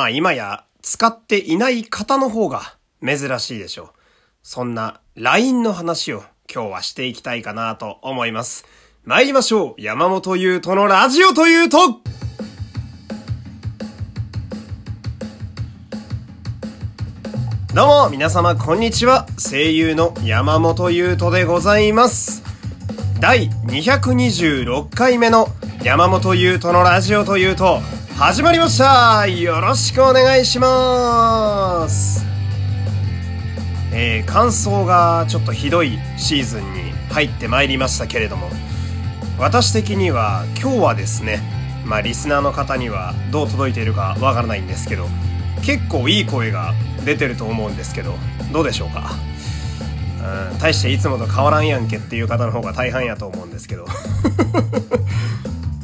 まあ今や使っていない方の方が珍しいでしょう。そんな LINE の話を今日はしていきたいかなと思います。参りましょう山本優斗のラジオというとどうも皆様こんにちは声優の山本優斗でございます第226回目の山本優斗のラジオというと始まりました。よろしくお願いします。えー、乾燥がちょっとひどいシーズンに入ってまいりましたけれども私的には今日はですねまあリスナーの方にはどう届いているかわからないんですけど結構いい声が出てると思うんですけどどうでしょうか？うん大していつもと変わらんやんけっていう方の方が大半やと思うんですけど。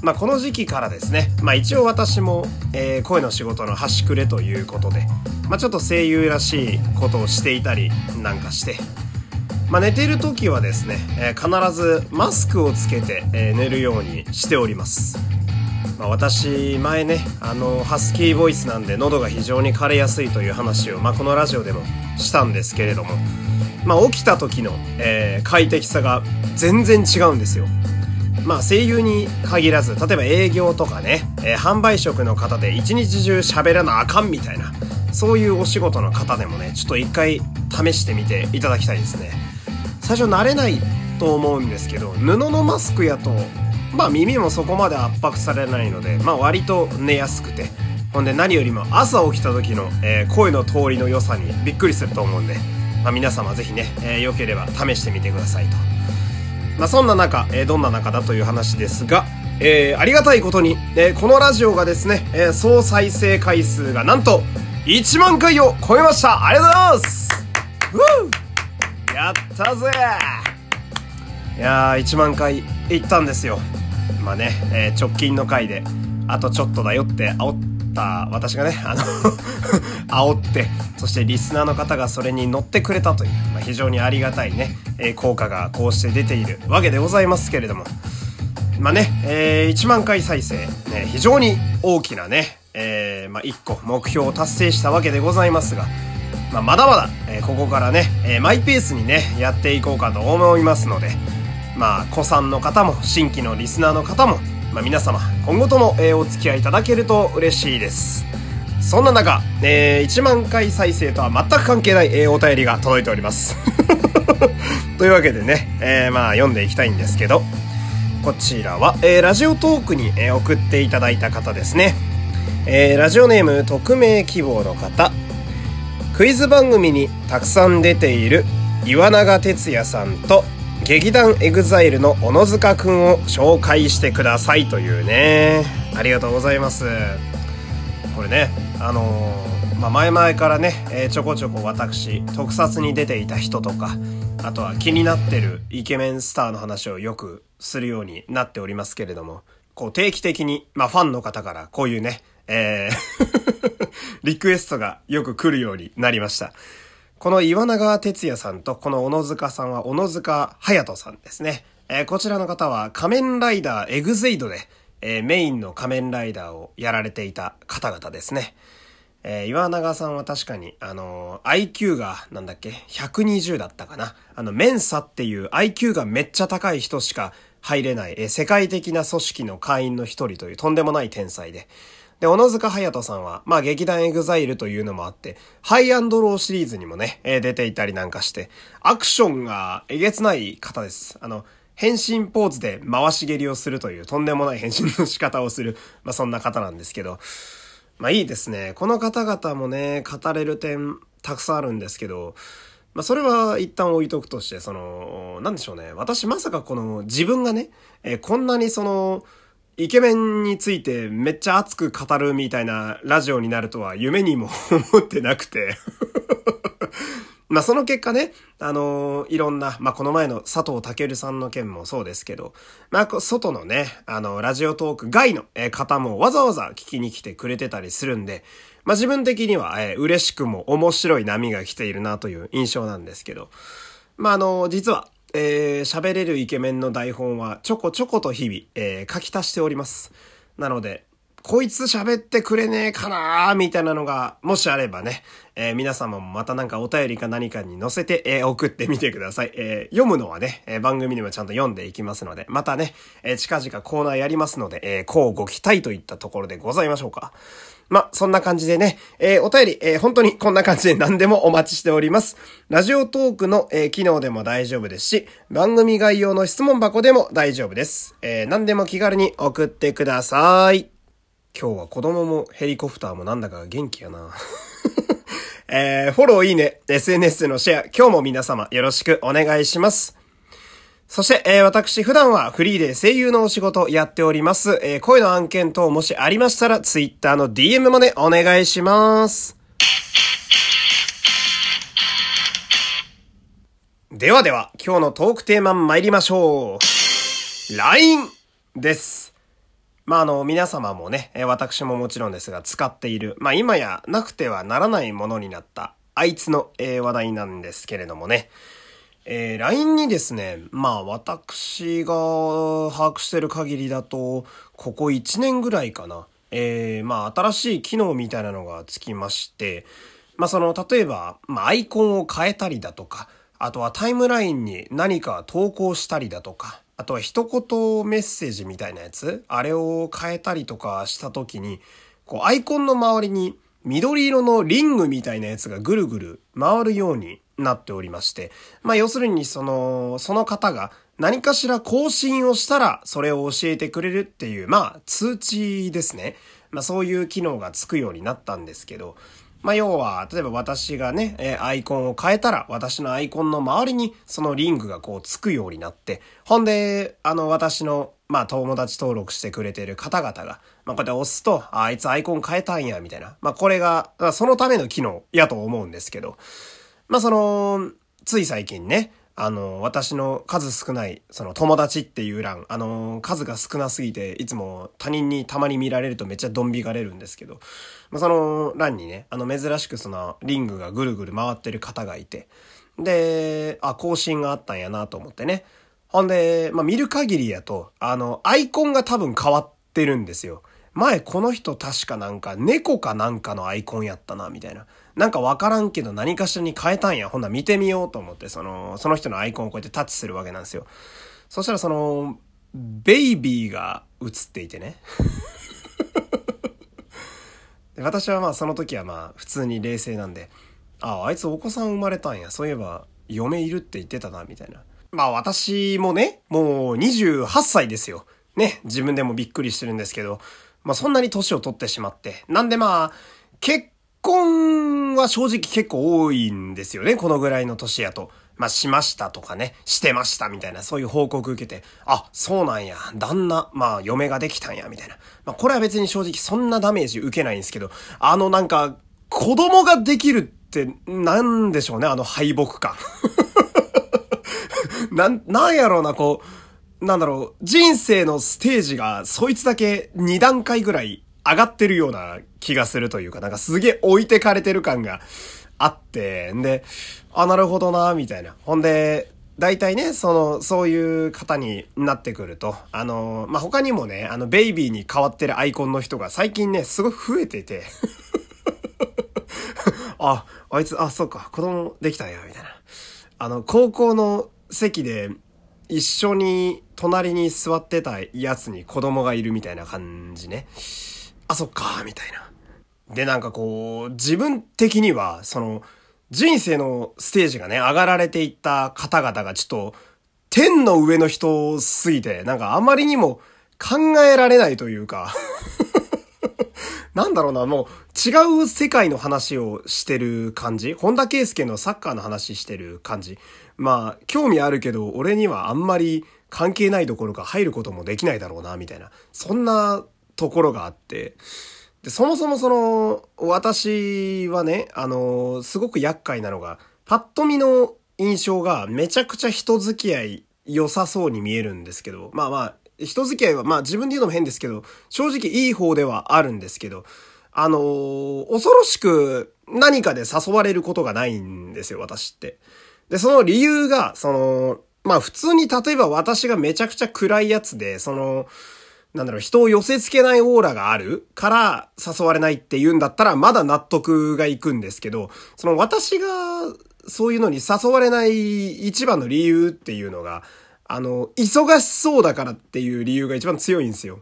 まあこの時期からですねまあ一応私も、えー、声の仕事の端くれということでまあちょっと声優らしいことをしていたりなんかしてまあ、寝ている時はですね、えー、必ずマスクをつけて、えー、寝るようにしております。まあ、私前ねあのハスキーボイスなんで喉が非常に枯れやすいという話を、まあ、このラジオでもしたんですけれども、まあ、起きた時の、えー、快適さが全然違うんですよ。まあ声優に限らず例えば営業とかね、えー、販売職の方で一日中喋らなあかんみたいなそういうお仕事の方でもねちょっと一回試してみていただきたいですね最初慣れないと思うんですけど布のマスクやとまあ耳もそこまで圧迫されないので、まあ割と寝やすくて、ほんで何よりも朝起きた時の、えー、声の通りの良さにびっくりすると思うんで、まあ皆様ぜひね、えー、良ければ試してみてくださいと。まあそんな中、えー、どんな中だという話ですが、えー、ありがたいことに、えー、このラジオがですね、えー、総再生回数がなんと1万回を超えました。ありがとうございます。やったぜ。いやー1万回いったんですよ。まあね、えー、直近の回で、あとちょっとだよって煽った私がね、あの 煽って、そしてリスナーの方がそれに乗ってくれたという、まあ、非常にありがたいね、えー、効果がこうして出ているわけでございますけれども。まあね、えー、1万回再生、ね、非常に大きなね、えー、まあ、1個目標を達成したわけでございますが、まあ、まだまだ、えー、ここからね、え、マイペースにね、やっていこうかと思いますので、まあ、子さんの方も、新規のリスナーの方も、まあ、皆様、今後とも、え、お付き合いいただけると嬉しいです。そんな中、えー、1万回再生とは全く関係ない、え、お便りが届いております。というわけでね、えー、まあ読んでいきたいんですけど、こちらは、えー、ラジオトークに、えー、送っていただいた方ですね。えー、ラジオネーム匿名希望の方。クイズ番組にたくさん出ている岩永哲也さんと劇団エグザイルの小野塚くんを紹介してくださいというね。ありがとうございます。これね、あのー、まあ、前々からね、えー、ちょこちょこ私、特撮に出ていた人とか、あとは気になってるイケメンスターの話をよくするようになっておりますけれども、こう定期的に、まあ、ファンの方からこういうね、えー リクエストがよく来るようになりました。この岩永哲也さんとこの小野塚さんは小野塚隼人さんですね。えー、こちらの方は仮面ライダーエグゼイドで、えー、メインの仮面ライダーをやられていた方々ですね。えー、岩永さんは確かに、あのー、IQ が、なんだっけ、120だったかな。あの、メンサっていう IQ がめっちゃ高い人しか入れない、えー、世界的な組織の会員の一人というとんでもない天才で、で、小野塚勇人さんは、まあ劇団エグザイルというのもあって、ハイアンドローシリーズにもね、えー、出ていたりなんかして、アクションがえげつない方です。あの、変身ポーズで回し蹴りをするというとんでもない変身の仕方をする、まあそんな方なんですけど、まあいいですね。この方々もね、語れる点たくさんあるんですけど、まあそれは一旦置いとくとして、その、なんでしょうね。私まさかこの自分がね、えー、こんなにその、イケメンについてめっちゃ熱く語るみたいなラジオになるとは夢にも 思ってなくてまあその結果ね、あのー、いろんな、まあこの前の佐藤健さんの件もそうですけど、まあ外のね、あの、ラジオトーク外の方もわざわざ聞きに来てくれてたりするんで、まあ自分的には、えー、嬉しくも面白い波が来ているなという印象なんですけど、まああのー、実は、えー、喋れるイケメンの台本はちょこちょこと日々、えー、書き足しております。なので、こいつ喋ってくれねえかなみたいなのが、もしあればね、えー、皆様もまたなんかお便りか何かに載せて、えー、送ってみてください。えー、読むのはね、え番組にもちゃんと読んでいきますので、またね、え近々コーナーやりますので、えこうご期待といったところでございましょうか。ま、そんな感じでね、えお便り、え本当にこんな感じで何でもお待ちしております。ラジオトークの、え機能でも大丈夫ですし、番組概要の質問箱でも大丈夫です。え何でも気軽に送ってください。今日は子供もヘリコプターもなんだか元気やな。えー、フォローいいね、SNS でのシェア、今日も皆様よろしくお願いします。そして、えー、私普段はフリーで声優のお仕事やっております。えー、声の案件等もしありましたら、Twitter の DM までお願いします。ではでは、今日のトークテーマ参りましょう。LINE です。まあ、あの、皆様もね、私ももちろんですが、使っている、まあ、今やなくてはならないものになった、あいつの、話題なんですけれどもね。えー、LINE にですね、まあ、私が把握してる限りだと、ここ1年ぐらいかな。えー、まあ、新しい機能みたいなのがつきまして、まあ、その、例えば、まあ、アイコンを変えたりだとか、あとはタイムラインに何か投稿したりだとか、あとは一言メッセージみたいなやつ？あれを変えたりとかした時に、こうアイコンの周りに緑色のリングみたいなやつがぐるぐる回るようになっておりまして、まあ要するにその、その方が何かしら更新をしたらそれを教えてくれるっていう、まあ通知ですね。まあそういう機能がつくようになったんですけど、まあ、要は、例えば私がね、えアイコンを変えたら、私のアイコンの周りにそのリングがこうつくようになって、ほんで、あの、私の、まあ、友達登録してくれてる方々が、まあ、こうやって押すと、あいつアイコン変えたんや、みたいな。まあ、これが、そのための機能やと思うんですけど、まあ、その、つい最近ね、あの、私の数少ない、その友達っていう欄、あの、数が少なすぎて、いつも他人にたまに見られるとめっちゃドン引かれるんですけど、まあ、その欄にね、あの、珍しくそのリングがぐるぐる回ってる方がいて、で、あ、更新があったんやなと思ってね。ほんで、まあ、見る限りやと、あの、アイコンが多分変わってるんですよ。前この人確かなんか猫かなんかのアイコンやったな、みたいな。なんかわからんけど何かしらに変えたんや。ほんな見てみようと思って、その、その人のアイコンをこうやってタッチするわけなんですよ。そしたらその、ベイビーが映っていてね。私はまあその時はまあ普通に冷静なんで、ああ、あいつお子さん生まれたんや。そういえば嫁いるって言ってたな、みたいな。まあ私もね、もう28歳ですよ。ね、自分でもびっくりしてるんですけど、まあそんなに年を取ってしまって。なんでまあ、結婚は正直結構多いんですよね、このぐらいの年やと。まあ、しましたとかね、してましたみたいな、そういう報告受けて、あ、そうなんや、旦那、まあ、嫁ができたんや、みたいな。まあ、これは別に正直そんなダメージ受けないんですけど、あのなんか、子供ができるって、なんでしょうね、あの敗北感。なん、なんやろうな、こう、なんだろう、人生のステージが、そいつだけ2段階ぐらい上がってるような気がするというか、なんかすげえ置いてかれてる感があって、んで、あ、なるほどな、みたいな。ほんで、大体ね、その、そういう方になってくると、あの、まあ、他にもね、あの、ベイビーに変わってるアイコンの人が最近ね、すごい増えてて あ、あいつ、あ、そうか、子供できたんや、みたいな。あの、高校の席で、一緒に隣に座ってたやつに子供がいるみたいな感じね。あ、そっか、みたいな。で、なんかこう、自分的には、その、人生のステージがね、上がられていった方々がちょっと、天の上の人すぎて、なんかあまりにも考えられないというか なんだろうな、もう違う世界の話をしてる感じ本田圭佑のサッカーの話してる感じまあ、興味あるけど、俺にはあんまり関係ないどころか入ることもできないだろうな、みたいな。そんなところがあって、で、そもそもその、私はね、あの、すごく厄介なのが、パッと見の印象がめちゃくちゃ人付き合い良さそうに見えるんですけど、まあまあ、人付き合いは、まあ自分で言うのも変ですけど、正直いい方ではあるんですけど、あのー、恐ろしく何かで誘われることがないんですよ、私って。で、その理由が、その、まあ普通に例えば私がめちゃくちゃ暗いやつで、その、なんだろう、人を寄せ付けないオーラがあるから誘われないって言うんだったらまだ納得がいくんですけど、その私がそういうのに誘われない一番の理由っていうのが、あの、忙しそうだからっていう理由が一番強いんですよ。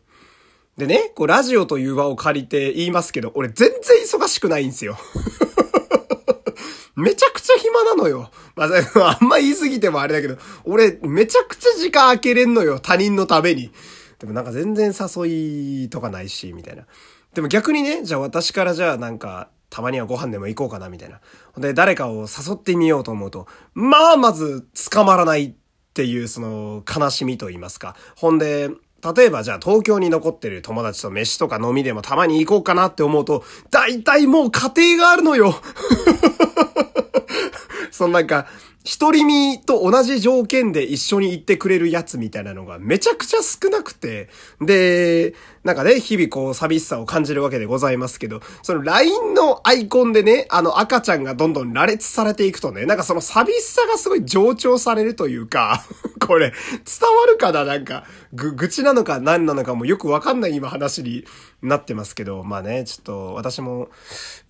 でね、こうラジオという場を借りて言いますけど、俺全然忙しくないんですよ。めちゃくちゃ暇なのよ。まあ、あんま言い過ぎてもあれだけど、俺めちゃくちゃ時間空けれんのよ。他人のために。でもなんか全然誘いとかないし、みたいな。でも逆にね、じゃあ私からじゃあなんか、たまにはご飯でも行こうかな、みたいな。ほんで、誰かを誘ってみようと思うと、まあ、まず、捕まらないっていう、その、悲しみと言いますか。ほんで、例えばじゃあ東京に残ってる友達と飯とか飲みでもたまに行こうかなって思うと、大体もう家庭があるのよ そのなんか、一人身と同じ条件で一緒に行ってくれるやつみたいなのがめちゃくちゃ少なくて、で、なんかね、日々こう寂しさを感じるわけでございますけど、その LINE のアイコンでね、あの赤ちゃんがどんどん羅列されていくとね、なんかその寂しさがすごい上調されるというか、これ、伝わるかな？なんか、ぐ、愚痴なのか何なのかもよくわかんない今話になってますけど、まあね、ちょっと私も、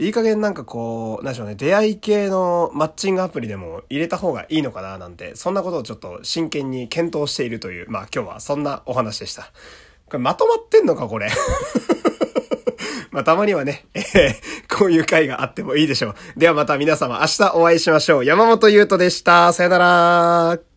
いい加減なんかこう、なんでしょうね、出会い系のマッチングアプリでも入れた方がいいのかななんて、そんなことをちょっと真剣に検討しているという、まあ今日はそんなお話でした。これまとまってんのかこれ？まあ、たまにはね、えー、こういう回があってもいいでしょう。ではまた皆様明日お会いしましょう。山本優斗でした。さよなら。